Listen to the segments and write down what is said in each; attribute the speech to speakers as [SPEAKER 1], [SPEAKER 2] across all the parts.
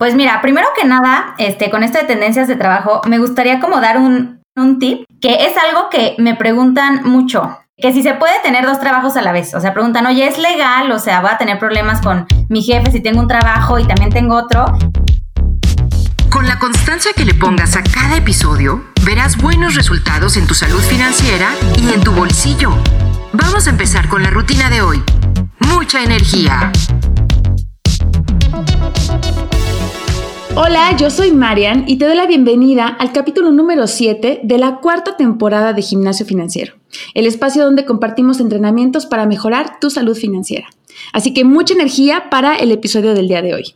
[SPEAKER 1] Pues mira, primero que nada, este, con esto de tendencias de trabajo, me gustaría como dar un, un tip, que es algo que me preguntan mucho, que si se puede tener dos trabajos a la vez. O sea, preguntan, oye, ¿es legal? O sea, ¿voy a tener problemas con mi jefe si tengo un trabajo y también tengo otro?
[SPEAKER 2] Con la constancia que le pongas a cada episodio, verás buenos resultados en tu salud financiera y en tu bolsillo. Vamos a empezar con la rutina de hoy. Mucha energía.
[SPEAKER 3] Hola, yo soy Marian y te doy la bienvenida al capítulo número 7 de la cuarta temporada de Gimnasio Financiero, el espacio donde compartimos entrenamientos para mejorar tu salud financiera. Así que mucha energía para el episodio del día de hoy.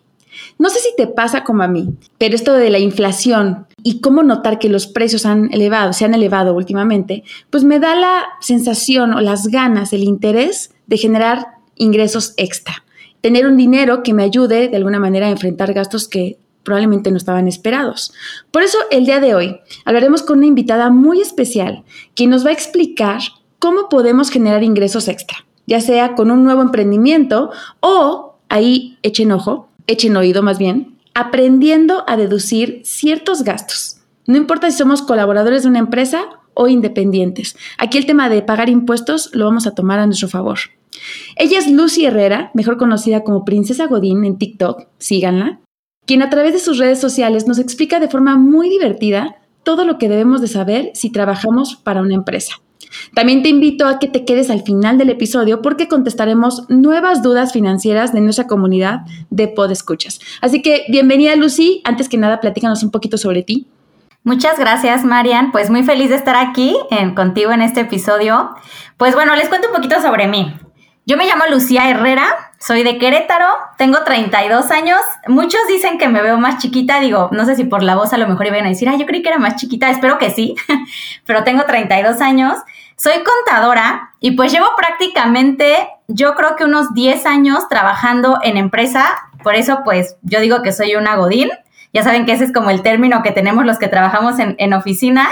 [SPEAKER 3] No sé si te pasa como a mí, pero esto de la inflación y cómo notar que los precios han elevado, se han elevado últimamente, pues me da la sensación o las ganas, el interés de generar ingresos extra. Tener un dinero que me ayude de alguna manera a enfrentar gastos que probablemente no estaban esperados. Por eso el día de hoy hablaremos con una invitada muy especial que nos va a explicar cómo podemos generar ingresos extra, ya sea con un nuevo emprendimiento o, ahí echen ojo, echen oído más bien, aprendiendo a deducir ciertos gastos. No importa si somos colaboradores de una empresa o independientes. Aquí el tema de pagar impuestos lo vamos a tomar a nuestro favor. Ella es Lucy Herrera, mejor conocida como Princesa Godín en TikTok, síganla quien a través de sus redes sociales nos explica de forma muy divertida todo lo que debemos de saber si trabajamos para una empresa. También te invito a que te quedes al final del episodio porque contestaremos nuevas dudas financieras de nuestra comunidad de Podescuchas. Así que bienvenida Lucy, antes que nada platícanos un poquito sobre ti.
[SPEAKER 1] Muchas gracias, Marian. Pues muy feliz de estar aquí en, contigo en este episodio. Pues bueno, les cuento un poquito sobre mí. Yo me llamo Lucía Herrera, soy de Querétaro, tengo 32 años. Muchos dicen que me veo más chiquita, digo, no sé si por la voz a lo mejor iban a decir, ah, yo creí que era más chiquita, espero que sí, pero tengo 32 años. Soy contadora y pues llevo prácticamente, yo creo que unos 10 años trabajando en empresa, por eso pues yo digo que soy una godín. Ya saben que ese es como el término que tenemos los que trabajamos en, en oficina.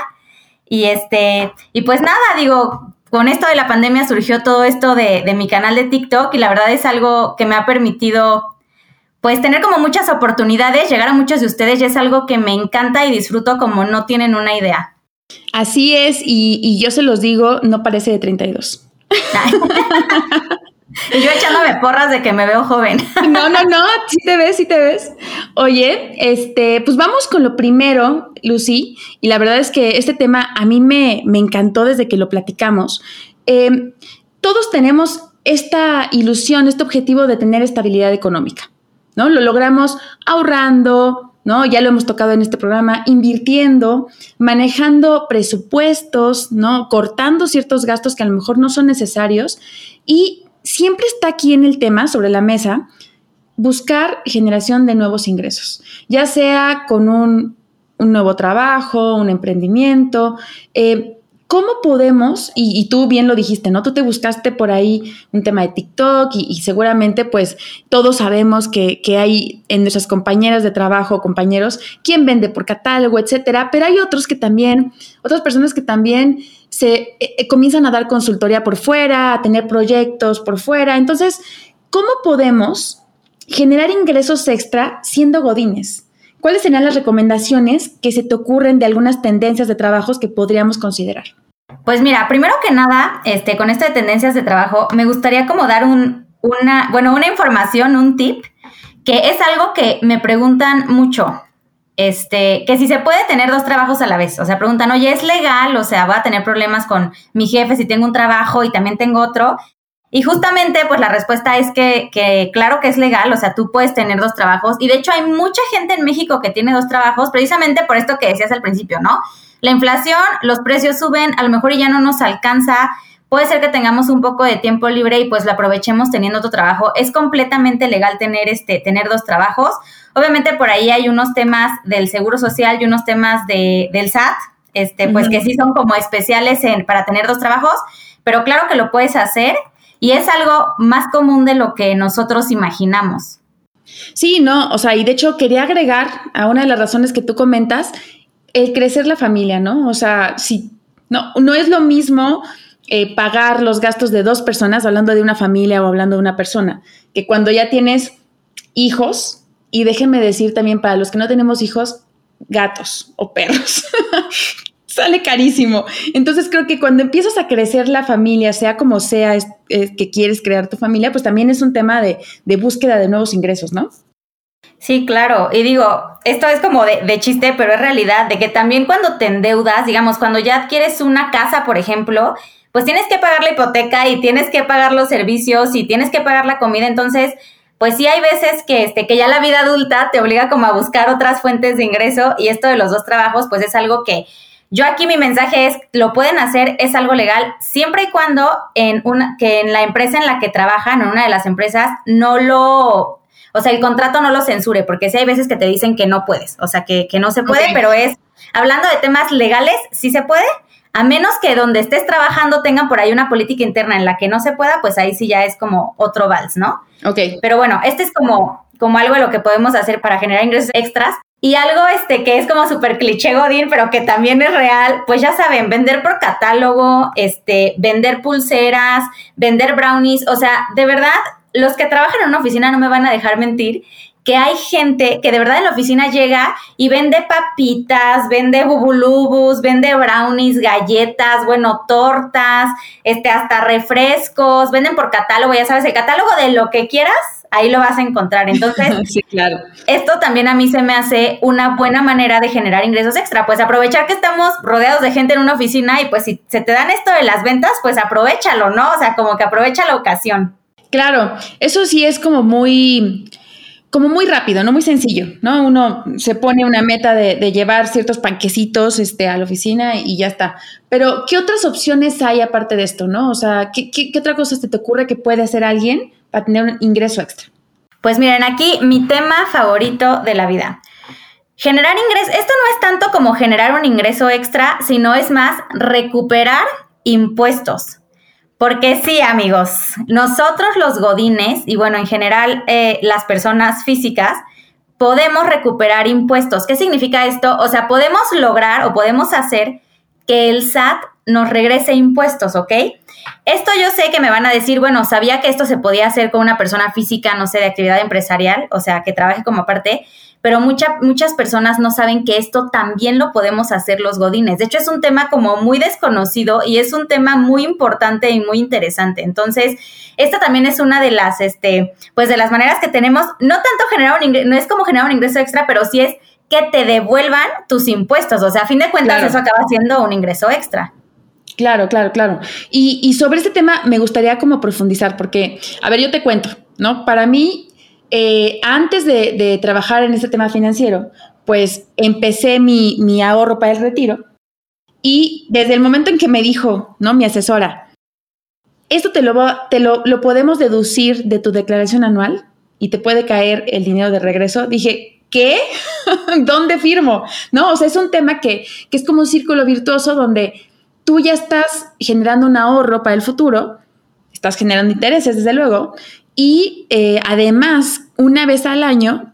[SPEAKER 1] Y este, y pues nada, digo, con esto de la pandemia surgió todo esto de, mi canal de TikTok y la verdad es algo que me ha permitido pues tener como muchas oportunidades, llegar a muchos de ustedes y es algo que me encanta y disfruto como no tienen una idea.
[SPEAKER 3] Así es, y, y yo se los digo, no parece de 32.
[SPEAKER 1] Y yo echándome porras de que me veo joven.
[SPEAKER 3] No, no, no, sí te ves, sí te ves. Oye, este, pues vamos con lo primero, Lucy, y la verdad es que este tema a mí me, encantó desde que lo platicamos. Em, todos tenemos esta ilusión, este objetivo de tener estabilidad económica, ¿no? Lo logramos ahorrando, ¿no? Ya lo hemos tocado en este programa, invirtiendo, manejando presupuestos, ¿no? Cortando ciertos gastos que a lo mejor no son necesarios y siempre está aquí en el tema, sobre la mesa, buscar generación de nuevos ingresos, ya sea con un, nuevo trabajo, un emprendimiento. Eh, ¿Cómo podemos, y, tú bien lo dijiste, ¿no? Tú te buscaste por ahí un tema de TikTok y, seguramente pues todos sabemos que, hay en nuestras compañeras de trabajo, compañeros, quien vende por catálogo, etcétera, pero hay otros que también, otras personas que también se eh, eh, comienzan a dar consultoría por fuera, a tener proyectos por fuera. Entonces, ¿cómo podemos generar ingresos extra siendo godines? ¿Cuáles serían las recomendaciones que se te ocurren de algunas tendencias de trabajos que podríamos considerar?
[SPEAKER 1] Pues mira, primero que nada, este, con esto de tendencias de trabajo, me gustaría como dar un, una, bueno, una información, un tip, que es algo que me preguntan mucho este, que si se puede tener dos trabajos a la vez. O sea, preguntan, oye, ¿es legal? O sea, voy a tener problemas con mi jefe si tengo un trabajo y también tengo otro. Y justamente, pues la respuesta es que, que, claro que es legal, o sea, tú puedes tener dos trabajos. Y de hecho hay mucha gente en México que tiene dos trabajos, precisamente por esto que decías al principio, ¿no? La inflación, los precios suben, a lo mejor ya no nos alcanza. Puede ser que tengamos un poco de tiempo libre y pues lo aprovechemos teniendo otro trabajo. Es completamente legal tener este, tener dos trabajos. Obviamente por ahí hay unos temas del Seguro Social y unos temas de, del SAT, este, pues que sí son como especiales en, para tener dos trabajos, pero claro que lo puedes hacer y es algo más común de lo que nosotros imaginamos.
[SPEAKER 3] Sí, no, o sea, y de hecho quería agregar a una de las razones que tú comentas, el crecer la familia, ¿no? O sea, si no, no es lo mismo eh, pagar los gastos de dos personas, hablando de una familia o hablando de una persona, que cuando ya tienes hijos, Y déjenme decir también para los que no tenemos hijos, gatos o perros. Sale carísimo. Entonces creo que cuando empiezas a crecer la familia, sea como sea que quieres crear tu familia, pues también es un tema de, de búsqueda de nuevos ingresos, ¿no?
[SPEAKER 1] Sí, claro. Y digo, esto es como de, de, chiste, pero es realidad, de que también cuando te endeudas, digamos, cuando ya adquieres una casa, por ejemplo, pues tienes que pagar la hipoteca y tienes que pagar los servicios y tienes que pagar la comida. Entonces, pues sí hay veces que, este, que ya la vida adulta te obliga como a buscar otras fuentes de ingreso y esto de los dos trabajos, pues es algo que yo aquí mi mensaje es, lo pueden hacer, es algo legal, siempre y cuando en una, que en la empresa en la que trabajan, en una de las empresas, no lo, o sea, el contrato no lo censure, porque sí hay veces que te dicen que no puedes, o sea, que, que no se puede, pero es, hablando de temas legales, sí se puede, a menos que donde estés trabajando tengan por ahí una política interna en la que no se pueda, pues ahí sí ya es como otro vals, ¿no?
[SPEAKER 3] Ok.
[SPEAKER 1] Pero bueno, este es como, como algo de lo que podemos hacer para generar ingresos extras. Y algo este que es como súper cliché Godín, pero que también es real, pues ya saben, vender por catálogo, este, vender pulseras, vender brownies, o sea, de verdad, los que trabajan en una oficina no me van a dejar mentir que hay gente que de verdad en la oficina llega y vende papitas, vende bubulubus, vende brownies, galletas, bueno, tortas, este, hasta refrescos, venden por catálogo, ya sabes, el catálogo de lo que quieras, ahí lo vas a encontrar. Entonces,
[SPEAKER 3] sí, claro.
[SPEAKER 1] Esto también a mí se me hace una buena manera de generar ingresos extra, pues aprovechar que estamos rodeados de gente en una oficina y pues si se te dan esto de las ventas, pues aprovechalo, ¿no? O sea, como que aprovecha la ocasión.
[SPEAKER 3] Claro, eso sí es como muy como muy rápido, no muy sencillo, ¿no? Uno se pone una meta de, llevar ciertos panquecitos este, a la oficina y ya está. Pero, ¿qué otras opciones hay aparte de esto, no? O sea, ¿qué, qué, otra cosa te ocurre que puede hacer alguien para tener un ingreso extra?
[SPEAKER 1] Pues miren, aquí mi tema favorito de la vida. Generar ingresos, esto no es tanto como generar un ingreso extra, sino es más recuperar impuestos. Porque sí, amigos, nosotros los godines y bueno, en general eh, las personas físicas, podemos recuperar impuestos. ¿Qué significa esto? O sea, podemos lograr o podemos hacer que el SAT nos regrese impuestos, ¿ok? Esto yo sé que me van a decir, bueno, sabía que esto se podía hacer con una persona física, no sé, de actividad empresarial, o sea, que trabaje como parte, pero muchas personas no saben que esto también lo podemos hacer los godines. De hecho, es un tema como muy desconocido y es un tema muy importante y muy interesante. Entonces, esta también es una de las, este, pues de las maneras que tenemos, no tanto generar un ingreso, no es como generar un ingreso extra, pero sí es que te devuelvan tus impuestos. O sea, a fin de cuentas, eso acaba siendo un ingreso extra.
[SPEAKER 3] Claro, claro, claro. Y, y, sobre este tema me gustaría como profundizar, porque, a ver, yo te cuento, ¿no? Para mí, eh, antes de, trabajar en este tema financiero, pues empecé mi, ahorro para el retiro y desde el momento en que me dijo, ¿no? Mi asesora, esto te lo, te lo, podemos deducir de tu declaración anual y te puede caer el dinero de regreso, dije, ¿qué? ¿Dónde firmo? No, o sea, es un tema que, que es como un círculo virtuoso donde tú ya estás generando un ahorro para el futuro, estás generando intereses, desde luego, y eh, además, una vez al año,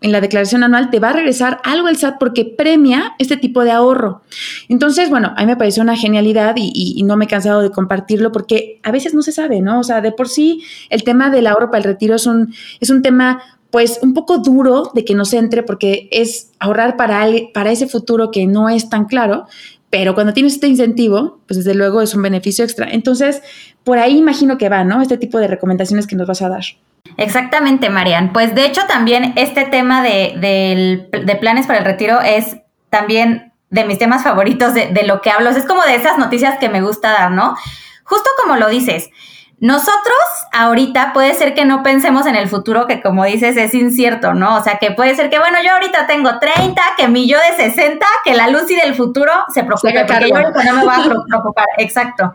[SPEAKER 3] en la declaración anual, te va a regresar algo el SAT porque premia este tipo de ahorro. Entonces, bueno, a mí me pareció una genialidad y, no me he cansado de compartirlo porque a veces no se sabe, ¿no? O sea, de por sí el tema del ahorro para el retiro es un, es un tema pues un poco duro de que nos entre porque es ahorrar para, para ese futuro que no es tan claro, pero cuando tienes este incentivo, pues desde luego es un beneficio extra. Entonces, por ahí imagino que va, ¿no? Este tipo de recomendaciones que nos vas a dar.
[SPEAKER 1] Exactamente, Marian. Pues de hecho también este tema de, planes para el retiro es también de mis temas favoritos de, de lo que hablo. Es como de esas noticias que me gusta dar, ¿no? Justo como lo dices, nosotros ahorita puede ser que no pensemos en el futuro, que como dices es incierto, ¿no? O sea, que puede ser que, bueno, yo ahorita tengo 30, que mi yo de 60, que la Lucy del futuro se preocupe, porque yo ahorita no me voy a preocupar, exacto.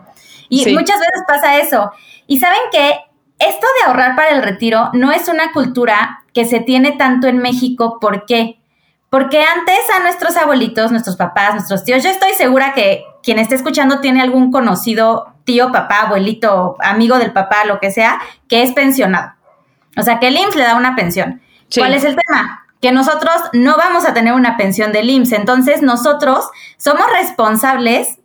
[SPEAKER 1] Y muchas veces pasa eso. Y saben que esto de ahorrar para el retiro no es una cultura que se tiene tanto en México, ¿por qué? Porque antes a nuestros abuelitos, nuestros papás, nuestros tíos, yo estoy segura que quien esté escuchando tiene algún conocido tío, papá, abuelito, amigo del papá, lo que sea, que es pensionado. O sea, que el IMSS le da una pensión. ¿Cuál es el tema? Que nosotros no vamos a tener una pensión del IMSS. Entonces, nosotros somos responsables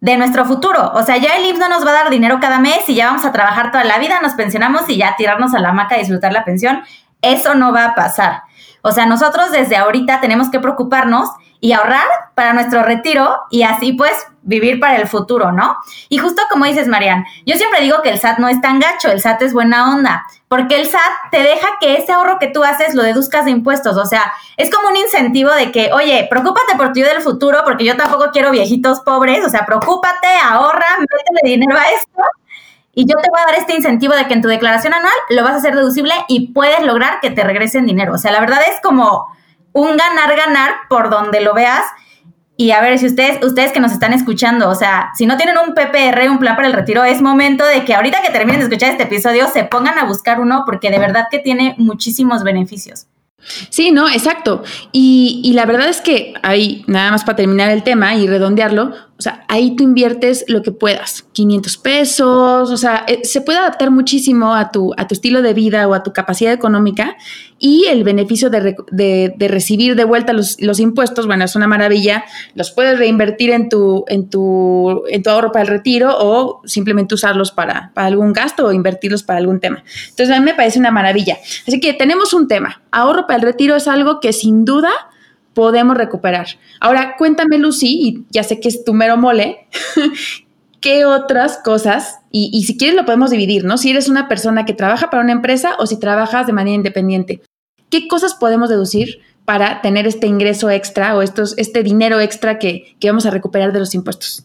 [SPEAKER 1] de nuestro futuro. O sea, ya el IMSS no nos va a dar dinero cada mes y ya vamos a trabajar toda la vida, nos pensionamos y ya tirarnos a la hamaca y disfrutar la pensión. Eso no va a pasar. O sea, nosotros desde ahorita tenemos que preocuparnos y ahorrar para nuestro retiro y así pues vivir para el futuro, ¿no? Y justo como dices, Marian, yo siempre digo que el SAT no es tan gacho, el SAT es buena onda, porque el SAT te deja que ese ahorro que tú haces lo deduzcas de impuestos, o sea, es como un incentivo de que, oye, preocúpate por tu del futuro, porque yo tampoco quiero viejitos pobres, o sea, preocúpate, ahorra, métele dinero a esto. Y yo te voy a dar este incentivo de que en tu declaración anual lo vas a hacer deducible y puedes lograr que te regresen dinero. O sea, la verdad es como un ganar-ganar por donde lo veas. Y a ver, si ustedes, ustedes que nos están escuchando, o sea, si no tienen un PPR, un plan para el retiro, es momento de que ahorita que terminen de escuchar este episodio se pongan a buscar uno porque de verdad que tiene muchísimos beneficios.
[SPEAKER 3] Sí, no, exacto. Y, y, la verdad es que ahí, nada más para terminar el tema y redondearlo, o sea, ahí tú inviertes lo que puedas, 500 pesos, o sea, eh, se puede adaptar muchísimo a tu, a tu estilo de vida o a tu capacidad económica y el beneficio de, de, recibir de vuelta los, los, impuestos, bueno, es una maravilla, los puedes reinvertir en tu, en tu, en tu ahorro para el retiro o simplemente usarlos para, para algún gasto o invertirlos para algún tema. Entonces, a mí me parece una maravilla. Así que tenemos un tema, ahorro para el retiro es algo que sin duda podemos recuperar. Ahora, cuéntame, Lucy, y ya sé que es tu mero mole, ¿qué otras cosas, y, si quieres lo podemos dividir, ¿no? Si eres una persona que trabaja para una empresa o si trabajas de manera independiente, ¿qué cosas podemos deducir para tener este ingreso extra o estos, este dinero extra que, que vamos a recuperar de los impuestos?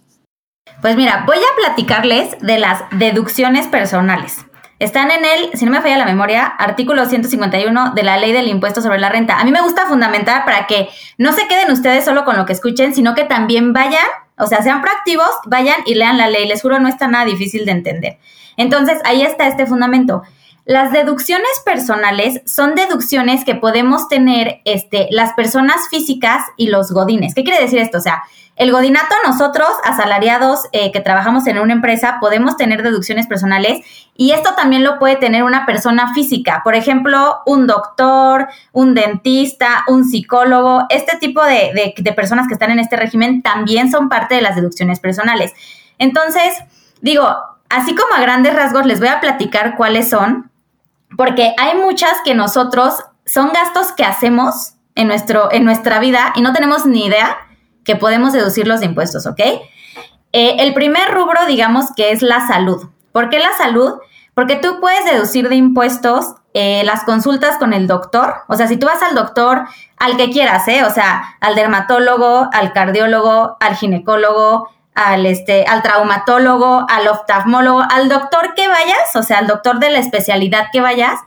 [SPEAKER 1] Pues mira, voy a platicarles de las deducciones personales. Están en el, si no me falla la memoria, artículo 151 de la ley del impuesto sobre la renta. A mí me gusta fundamentar para que no se queden ustedes solo con lo que escuchen, sino que también vayan, o sea, sean proactivos, vayan y lean la ley. Les juro, no está nada difícil de entender. Entonces, ahí está este fundamento. Las deducciones personales son deducciones que podemos tener este, las personas físicas y los godines. ¿Qué quiere decir esto? O sea, el godinato, nosotros, asalariados eh, que trabajamos en una empresa, podemos tener deducciones personales y esto también lo puede tener una persona física. Por ejemplo, un doctor, un dentista, un psicólogo. Este tipo de, de personas que están en este régimen también son parte de las deducciones personales. Entonces, digo, así como a grandes rasgos les voy a platicar cuáles son, porque hay muchas que nosotros son gastos que hacemos en, nuestro, en nuestra vida y no tenemos ni idea que podemos deducir los impuestos, ¿ok? Eh, el primer rubro, digamos que es la salud. ¿Por qué la salud? Porque tú puedes deducir de impuestos eh, las consultas con el doctor. O sea, si tú vas al doctor, al que quieras, ¿eh? O sea, al dermatólogo, al cardiólogo, al ginecólogo, al, este, al traumatólogo, al oftalmólogo, al doctor que vayas, o sea, al doctor de la especialidad que vayas,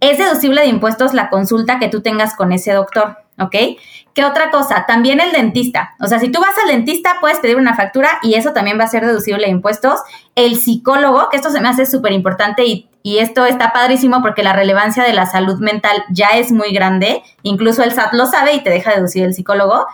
[SPEAKER 1] es deducible de impuestos la consulta que tú tengas con ese doctor. ¿ok? ¿Qué otra cosa? También el dentista. O sea, si tú vas al dentista, puedes pedir una factura y eso también va a ser deducible de impuestos. El psicólogo, que esto se me hace súper importante y, y, esto está padrísimo porque la relevancia de la salud mental ya es muy grande. Incluso el SAT lo sabe y te deja deducir el psicólogo.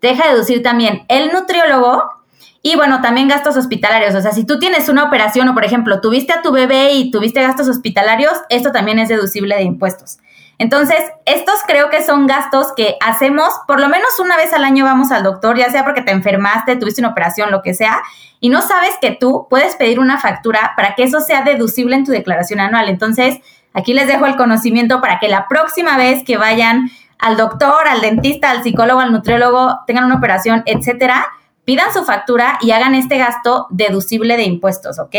[SPEAKER 1] Te deja deducir también el nutriólogo. Y bueno, también gastos hospitalarios. O sea, si tú tienes una operación o, por ejemplo, tuviste a tu bebé y tuviste gastos hospitalarios, esto también es deducible de impuestos. Entonces, estos creo que son gastos que hacemos por lo menos una vez al año vamos al doctor, ya sea porque te enfermaste, tuviste una operación, lo que sea, y no sabes que tú puedes pedir una factura para que eso sea deducible en tu declaración anual. Entonces, aquí les dejo el conocimiento para que la próxima vez que vayan al doctor, al dentista, al psicólogo, al nutriólogo, tengan una operación, etcétera, pidan su factura y hagan este gasto deducible de impuestos, ¿ok?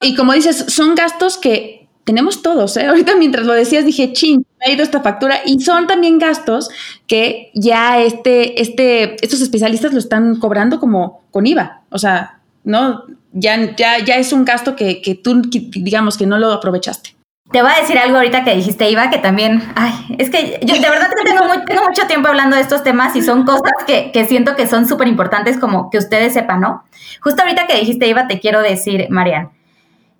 [SPEAKER 3] Y como dices, son gastos que tenemos todos, ¿eh? Ahorita mientras lo decías dije, ching, me ha ido esta factura y son también gastos que ya este, este, estos especialistas lo están cobrando como con IVA, o sea, ¿no? Ya, ya, ya es un gasto que, que tú, digamos, que no lo aprovechaste.
[SPEAKER 1] Te voy a decir algo ahorita que dijiste, Iva, que también, ay, es que yo de verdad que tengo, mucho tiempo hablando de estos temas y son cosas que, que siento que son súper importantes como que ustedes sepan, ¿no? Justo ahorita que dijiste, Iva, te quiero decir, Marian,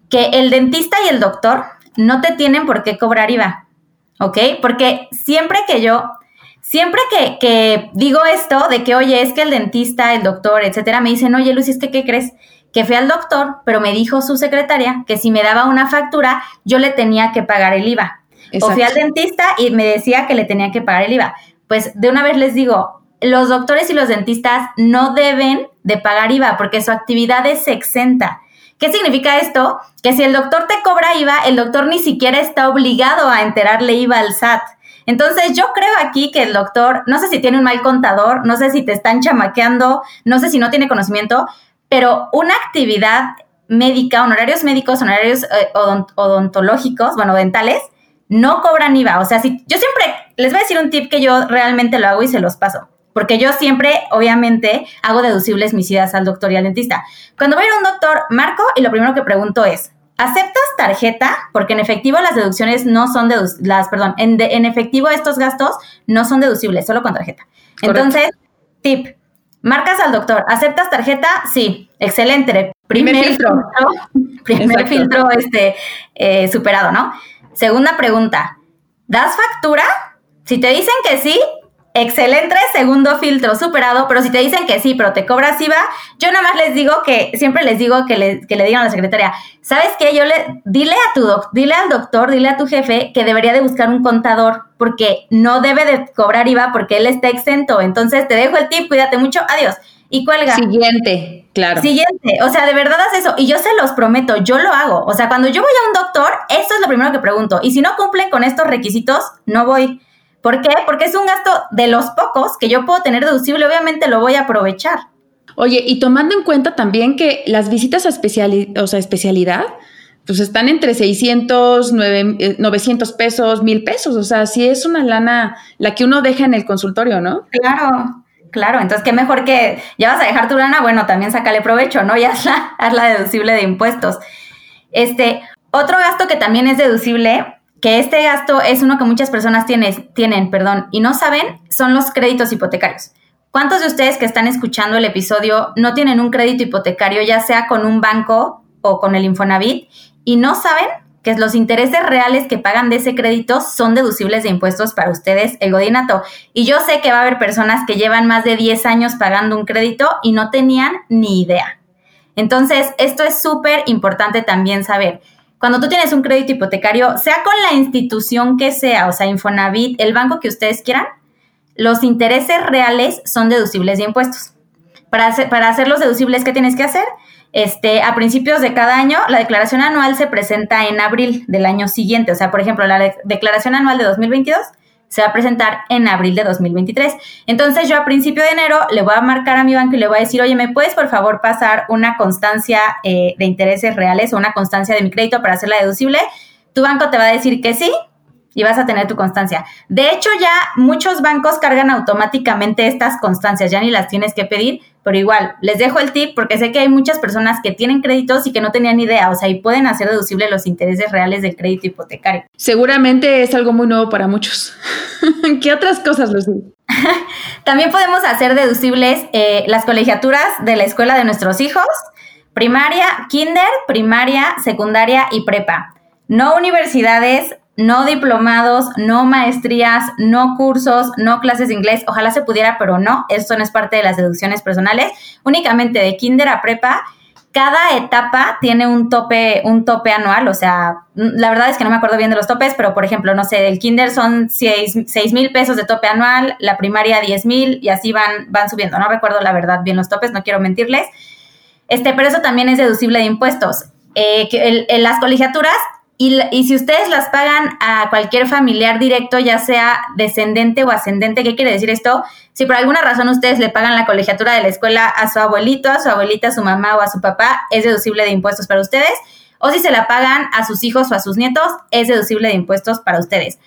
[SPEAKER 1] que el dentista y el doctor no te tienen por qué cobrar IVA, ¿ok? Porque siempre que yo, siempre que, que, digo esto de que, oye, es que el dentista, el doctor, etcétera, me dicen, oye, Lucy, es que, ¿qué crees? Que fui al doctor, pero me dijo su secretaria que si me daba una factura, yo le tenía que pagar el IVA. O fui al dentista y me decía que le tenía que pagar el IVA. Pues de una vez les digo, los doctores y los dentistas no deben de pagar IVA porque su actividad es exenta. ¿Qué significa esto? Que si el doctor te cobra IVA, el doctor ni siquiera está obligado a enterarle IVA al SAT. Entonces yo creo aquí que el doctor, no sé si tiene un mal contador, no sé si te están chamaqueando, no sé si no tiene conocimiento, pero una actividad médica, honorarios médicos, honorarios eh, odontológicos, bueno, dentales, no cobran IVA. O sea, si yo siempre les voy a decir un tip que yo realmente lo hago y se los paso. Porque yo siempre, obviamente, hago deducibles mis idas al doctor y al dentista. Cuando voy a ir a un doctor, marco y lo primero que pregunto es, ¿aceptas tarjeta? Porque en efectivo las deducciones no son deducibles, las, perdón, en, en, efectivo estos gastos no son deducibles, solo con tarjeta. Entonces, tip, marcas al doctor, ¿aceptas tarjeta? Sí, excelente. Primer, filtro. primer filtro este, eh, superado, ¿no? Segunda pregunta, ¿das factura? Si te dicen que sí, excelente segundo filtro superado, pero si te dicen que sí, pero te cobras IVA, yo nada más les digo que, siempre les digo que le, que le digan a la secretaria, ¿sabes qué? Yo le, dile a tu doc, dile al doctor, dile a tu jefe que debería de buscar un contador, porque no debe de cobrar IVA porque él está exento. Entonces te dejo el tip, cuídate mucho, adiós. Y cuelga.
[SPEAKER 3] Siguiente, claro.
[SPEAKER 1] Siguiente, o sea, de verdad haz eso. Y yo se los prometo, yo lo hago. O sea, cuando yo voy a un doctor, esto es lo primero que pregunto. Y si no cumplen con estos requisitos, no voy. ¿Por qué? Porque es un gasto de los pocos que yo puedo tener deducible, obviamente lo voy a aprovechar.
[SPEAKER 3] Oye, y tomando en cuenta también que las visitas a o sea, especialidad, pues están entre 600, 900 eh, pesos, 1000 pesos. O sea, si es una lana la que uno deja en el consultorio, ¿no?
[SPEAKER 1] Claro, claro. Entonces, qué mejor que ya vas a dejar tu lana, bueno, también sácale provecho, ¿no? Y hazla, hazla deducible de impuestos. Este, otro gasto que también es deducible que este gasto es uno que muchas personas tienen, tienen perdón, y no saben, son los créditos hipotecarios. ¿Cuántos de ustedes que están escuchando el episodio no tienen un crédito hipotecario, ya sea con un banco o con el Infonavit, y no saben que los intereses reales que pagan de ese crédito son deducibles de impuestos para ustedes, el godinato? Y yo sé que va a haber personas que llevan más de 10 años pagando un crédito y no tenían ni idea. Entonces, esto es súper importante también saber cuando tú tienes un crédito hipotecario, sea con la institución que sea, o sea, Infonavit, el banco que ustedes quieran, los intereses reales son deducibles de impuestos. Para, hacer, para hacerlos deducibles, ¿qué tienes que hacer? Este, a principios de cada año, la declaración anual se presenta en abril del año siguiente. O sea, por ejemplo, la declaración anual de 2022 se va a presentar en abril de 2023. Entonces yo a principio de enero le voy a marcar a mi banco y le voy a decir, oye, ¿me puedes por favor pasar una constancia eh, de intereses reales o una constancia de mi crédito para hacerla deducible? Tu banco te va a decir que sí y vas a tener tu constancia. De hecho, ya muchos bancos cargan automáticamente estas constancias, ya ni las tienes que pedir, pero igual, les dejo el tip porque sé que hay muchas personas que tienen créditos y que no tenían idea, o sea, y pueden hacer deducible los intereses reales del crédito hipotecario.
[SPEAKER 3] Seguramente es algo muy nuevo para muchos. ¿Qué otras cosas, Lucy?
[SPEAKER 1] También podemos hacer deducibles eh, las colegiaturas de la escuela de nuestros hijos, primaria, kinder, primaria, secundaria y prepa. No universidades, no diplomados, no maestrías, no cursos, no clases de inglés. Ojalá se pudiera, pero no, esto no es parte de las deducciones personales. Únicamente de kinder a prepa, cada etapa tiene un tope, un tope anual. O sea, la verdad es que no me acuerdo bien de los topes, pero por ejemplo, no sé, el kinder son 6 mil pesos de tope anual, la primaria 10 mil y así van, van subiendo. No recuerdo la verdad bien los topes, no quiero mentirles. Este, pero eso también es deducible de impuestos. Eh, las colegiaturas y, si ustedes las pagan a cualquier familiar directo, ya sea descendente o ascendente, ¿qué quiere decir esto? Si por alguna razón ustedes le pagan la colegiatura de la escuela a su abuelito, a su abuelita, a su mamá o a su papá, es deducible de impuestos para ustedes. O si se la pagan a sus hijos o a sus nietos, es deducible de impuestos para ustedes.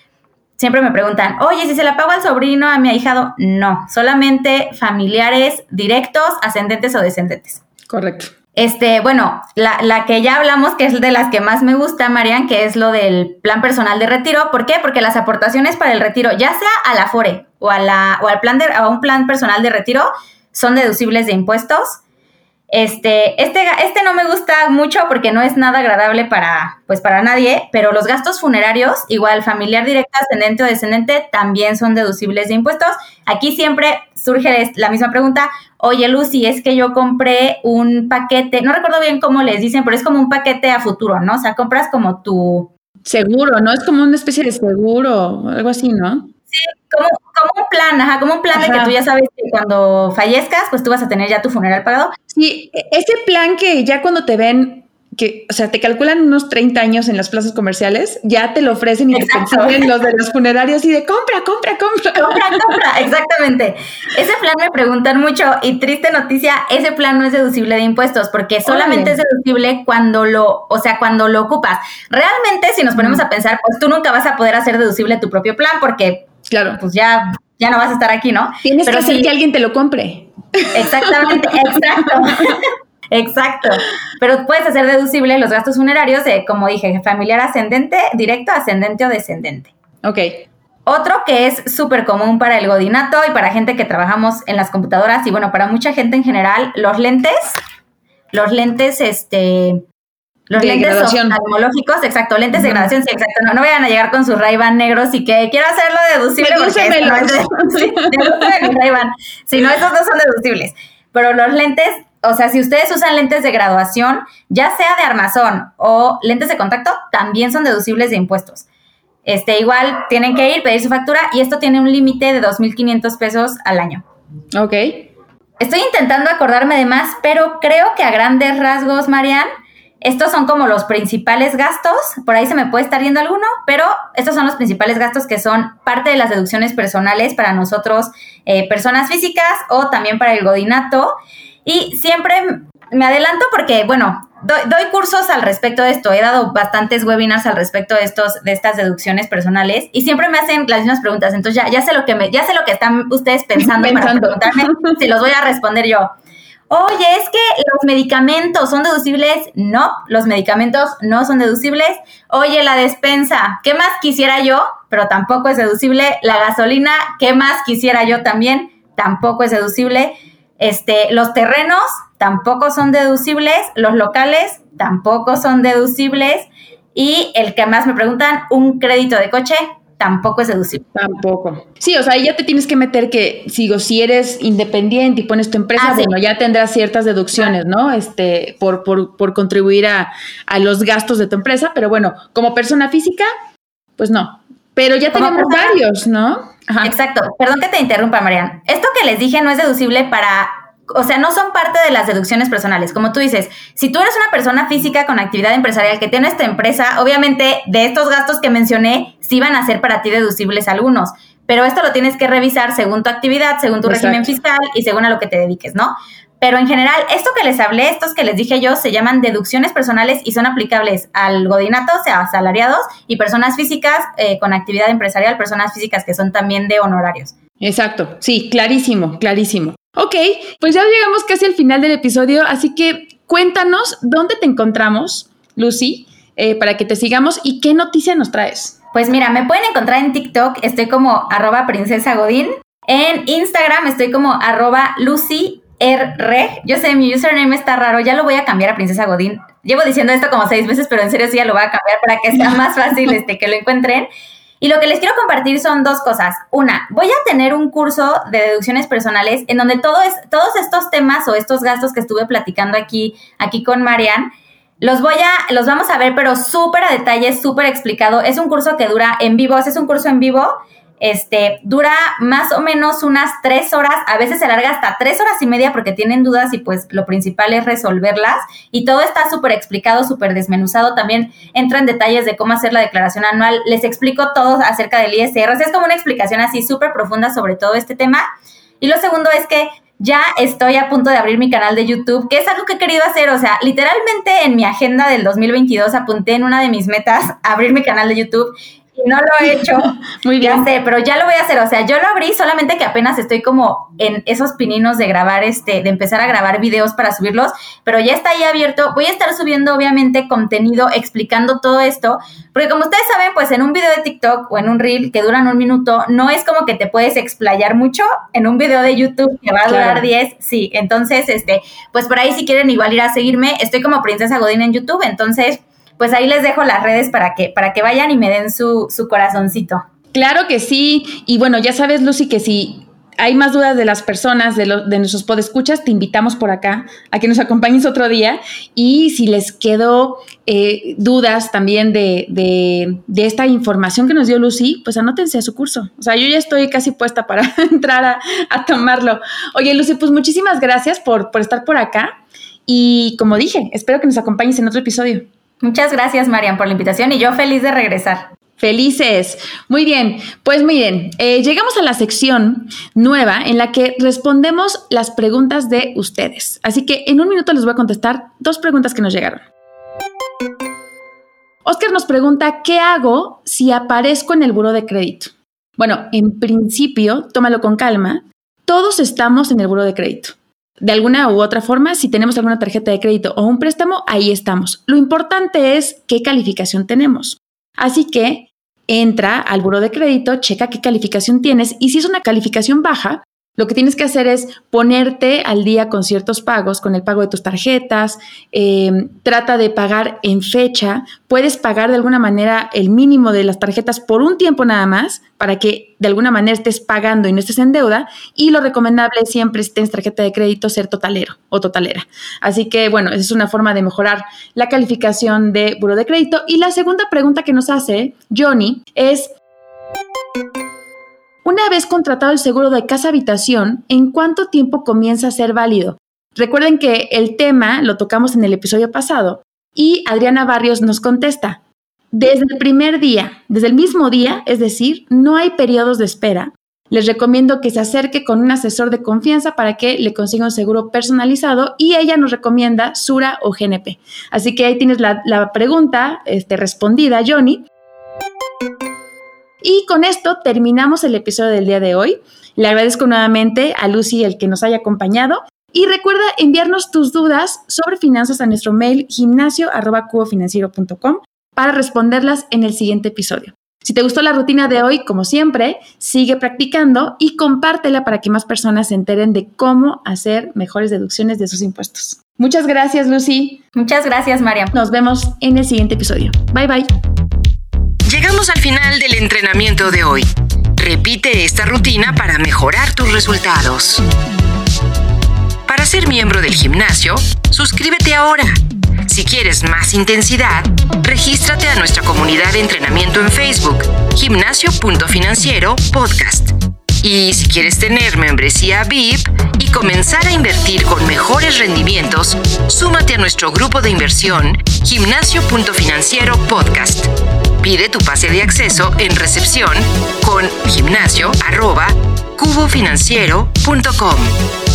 [SPEAKER 1] Siempre me preguntan, oye, si se la pago al sobrino, a mi ahijado, no, solamente familiares directos, ascendentes o descendentes.
[SPEAKER 3] Correcto.
[SPEAKER 1] Este, bueno, la, que ya hablamos, que es de las que más me gusta, Marian, que es lo del plan personal de retiro. ¿Por qué? Porque las aportaciones para el retiro, ya sea a la FORE o, a la, o al plan de, a un plan personal de retiro, son deducibles de impuestos. Este, este, este no me gusta mucho porque no es nada agradable para, pues para nadie, pero los gastos funerarios, igual familiar directo, ascendente o descendente, también son deducibles de impuestos. Aquí siempre surge la misma pregunta, oye Lucy, es que yo compré un paquete, no recuerdo bien cómo les dicen, pero es como un paquete a futuro, ¿no? O sea, compras como tu...
[SPEAKER 3] Seguro, ¿no? Es como una especie de seguro, algo así, ¿no?
[SPEAKER 1] Sí, como, como un plan, ajá, como un plan de que tú ya sabes que cuando fallezcas, pues tú vas a tener ya tu funeral pagado.
[SPEAKER 3] Sí, e, ese plan que ya cuando te ven que, o sea, te calculan unos 30 años en las plazas comerciales, ya te lo ofrecen y te consiguen los de los funerarios y de compra, compra, compra.
[SPEAKER 1] Compra, compra, exactamente. Ese plan me preguntan mucho y triste noticia, ese plan no es deducible de impuestos porque solamente es deducible cuando lo, o sea, cuando lo ocupas. Realmente, si nos ponemos a pensar, pues tú nunca vas a poder hacer deducible tu propio plan porque, claro, pues ya, ya no vas a estar aquí, ¿no?
[SPEAKER 3] Tienes que hacer que alguien te lo compre.
[SPEAKER 1] Exactamente, exacto. Exacto. Pero puedes hacer deducible los gastos funerarios de, como dije, familiar ascendente, directo, ascendente o descendente.
[SPEAKER 3] Ok.
[SPEAKER 1] Otro que es súper común para el godinato y para gente que trabajamos en las computadoras y bueno, para mucha gente en general, los lentes, los lentes, este, los lentes oftalmológicos, exacto, lentes de graduación, sí, exacto. No, no vayan a llegar con sus ray negros y que quiero hacerlo deducible porque no es de, Si no, esos no son deducibles. Pero los lentes o sea, si ustedes usan lentes de graduación, ya sea de armazón o lentes de contacto, también son deducibles de impuestos. Este, igual tienen que ir, pedir su factura y esto tiene un límite de 2.500 pesos al año.
[SPEAKER 3] Ok.
[SPEAKER 1] Estoy intentando acordarme de más, pero creo que a grandes rasgos, Marian, estos son como los principales gastos. Por ahí se me puede estar yendo alguno, pero estos son los principales gastos que son parte de las deducciones personales para nosotros, eh, personas físicas o también para el godinato. Y siempre me adelanto porque, bueno, doy, cursos al respecto de esto. He dado bastantes webinars al respecto de estos, de estas deducciones personales y siempre me hacen las mismas preguntas. Entonces ya, ya sé lo que me, ya sé lo que están ustedes pensando, para preguntarme si los voy a responder yo. Oye, es que los medicamentos son deducibles. No, los medicamentos no son deducibles. Oye, la despensa, ¿qué más quisiera yo? Pero tampoco es deducible. La gasolina, ¿qué más quisiera yo también? Tampoco es deducible. Este, los terrenos tampoco son deducibles, los locales tampoco son deducibles y el que más me preguntan, un crédito de coche tampoco es deducible.
[SPEAKER 3] Tampoco. Sí, o sea, ya te tienes que meter que, sigo, si eres independiente y pones tu empresa, ah, bueno, ya tendrás ciertas deducciones, ¿no? Este, por, por, por contribuir a, a, los gastos de tu empresa, pero bueno, como persona física, pues no. Pero ya tenemos varios, ¿no?
[SPEAKER 1] Exacto. Perdón que te interrumpa, Marian. Esto que les dije no es deducible para o sea, no son parte de las deducciones personales. Como tú dices, si tú eres una persona física con actividad empresarial que tiene esta empresa, obviamente de estos gastos que mencioné, sí van a ser para ti deducibles algunos. Pero esto lo tienes que revisar según tu actividad, según tu régimen fiscal y según a lo que te dediques, ¿no? Pero en general, esto que les hablé, estos que les dije yo, se llaman deducciones personales y son aplicables al godinato, o sea, asalariados y personas físicas eh, con actividad empresarial, personas físicas que son también de honorarios.
[SPEAKER 3] Exacto, sí, clarísimo, clarísimo. Ok, pues ya llegamos casi al final del episodio, así que cuéntanos dónde te encontramos, Lucy, eh, para que te sigamos y qué noticia nos traes.
[SPEAKER 1] Pues mira, me pueden encontrar en TikTok, estoy como arroba princesa Godín. En Instagram estoy como arroba Lucy R. Yo sé, mi username está raro, ya lo voy a cambiar a Princesa Godín. Llevo diciendo esto como seis veces, pero en serio sí ya lo voy a cambiar para que sea más fácil este, que lo encuentren. Y lo que les quiero compartir son dos cosas. Una, voy a tener un curso de deducciones personales en donde todo es, todos estos temas o estos gastos que estuve platicando aquí, aquí con Marian, los voy a, los vamos a ver, pero súper a detalle, súper explicado. Es un curso que dura en vivo, es un curso en vivo este, dura más o menos unas tres horas, a veces se alarga hasta tres horas y media porque tienen dudas y pues lo principal es resolverlas. Y todo está súper explicado, súper desmenuzado. También entra en detalles de cómo hacer la declaración anual. Les explico todo acerca del ISR. es como una explicación así súper profunda sobre todo este tema. Y lo segundo es que ya estoy a punto de abrir mi canal de YouTube, que es algo que he querido hacer. O sea, literalmente en mi agenda del 2022 apunté en una de mis metas abrir mi canal de YouTube no lo he hecho. Muy bien. Ya sé, pero ya lo voy a hacer. O sea, yo lo abrí solamente que apenas estoy como en esos pininos de grabar este, de empezar a grabar videos para subirlos, pero ya está ahí abierto. Voy a estar subiendo, obviamente, contenido explicando todo esto, porque como ustedes saben, pues en un video de TikTok o en un reel que duran un minuto, no es como que te puedes explayar mucho. En un video de YouTube que va a durar 10, sí. Entonces, este, pues por ahí si quieren igual ir a seguirme, estoy como Princesa Godín en YouTube, entonces pues ahí les dejo las redes para que, para que vayan y me den su, su corazoncito.
[SPEAKER 3] Claro que sí. Y bueno, ya sabes, Lucy, que si hay más dudas de las personas, de, de nuestros podescuchas, te invitamos por acá a que nos acompañes otro día. Y si les quedó eh, dudas también de, de, esta información que nos dio Lucy, pues anótense a su curso. O sea, yo ya estoy casi puesta para entrar a, a tomarlo. Oye, Lucy, pues muchísimas gracias por, por estar por acá. Y como dije, espero que nos acompañes en otro episodio.
[SPEAKER 1] Muchas gracias, Marian, por la invitación y yo feliz de regresar.
[SPEAKER 3] Felices. Muy bien, pues muy bien. Eh, llegamos a la sección nueva en la que respondemos las preguntas de ustedes. Así que en un minuto les voy a contestar dos preguntas que nos llegaron. Oscar nos pregunta, ¿qué hago si aparezco en el buro de crédito? Bueno, en principio, tómalo con calma. Todos estamos en el buro de crédito. De alguna u otra forma, si tenemos alguna tarjeta de crédito o un préstamo, ahí estamos. Lo importante es qué calificación tenemos. Así que entra al buro de crédito, checa qué calificación tienes y si es una calificación baja, lo que tienes que hacer es ponerte al día con ciertos pagos, con el pago de tus tarjetas, em, trata de pagar en fecha, puedes pagar de alguna manera el mínimo de las tarjetas por un tiempo nada más para que de alguna manera estés pagando y no estés en deuda y lo recomendable siempre si tienes tarjeta de crédito ser totalero o totalera. Así que bueno, esa es una forma de mejorar la calificación de buro de crédito. Y la segunda pregunta que nos hace Johnny es... Una vez contratado el seguro de casa habitación, ¿en cuánto tiempo comienza a ser válido? Recuerden que el tema lo tocamos en el episodio pasado y Adriana Barrios nos contesta, desde el primer día, desde el mismo día, es decir, no hay periodos de espera. Les recomiendo que se acerque con un asesor de confianza para que le consiga un seguro personalizado y ella nos recomienda Sura o GNP. Así que ahí tienes la, pregunta este, respondida, Johnny. Y con esto terminamos el episodio del día de hoy. Le agradezco nuevamente a Lucy el que nos haya acompañado. Y recuerda enviarnos tus dudas sobre finanzas a nuestro mail gimnasio.cubofinanciero.com para responderlas en el siguiente episodio. Si te gustó la rutina de hoy, como siempre, sigue practicando y compártela para que más personas se enteren de cómo hacer mejores deducciones de sus impuestos. Muchas gracias, Lucy.
[SPEAKER 1] Muchas gracias, María.
[SPEAKER 3] Nos vemos en el siguiente episodio. Bye bye.
[SPEAKER 2] Llegamos al final del entrenamiento de hoy. Repite esta rutina para mejorar tus resultados. Para ser miembro del gimnasio, suscríbete ahora. Si quieres más intensidad, regístrate a nuestra comunidad de entrenamiento en Facebook, gimnasio.financiero podcast. Y si quieres tener membresía VIP y comenzar a invertir con mejores rendimientos, súmate a nuestro grupo de inversión, gimnasio.financiero podcast. Pide tu pase de acceso en recepción con gimnasio.cubofinanciero.com.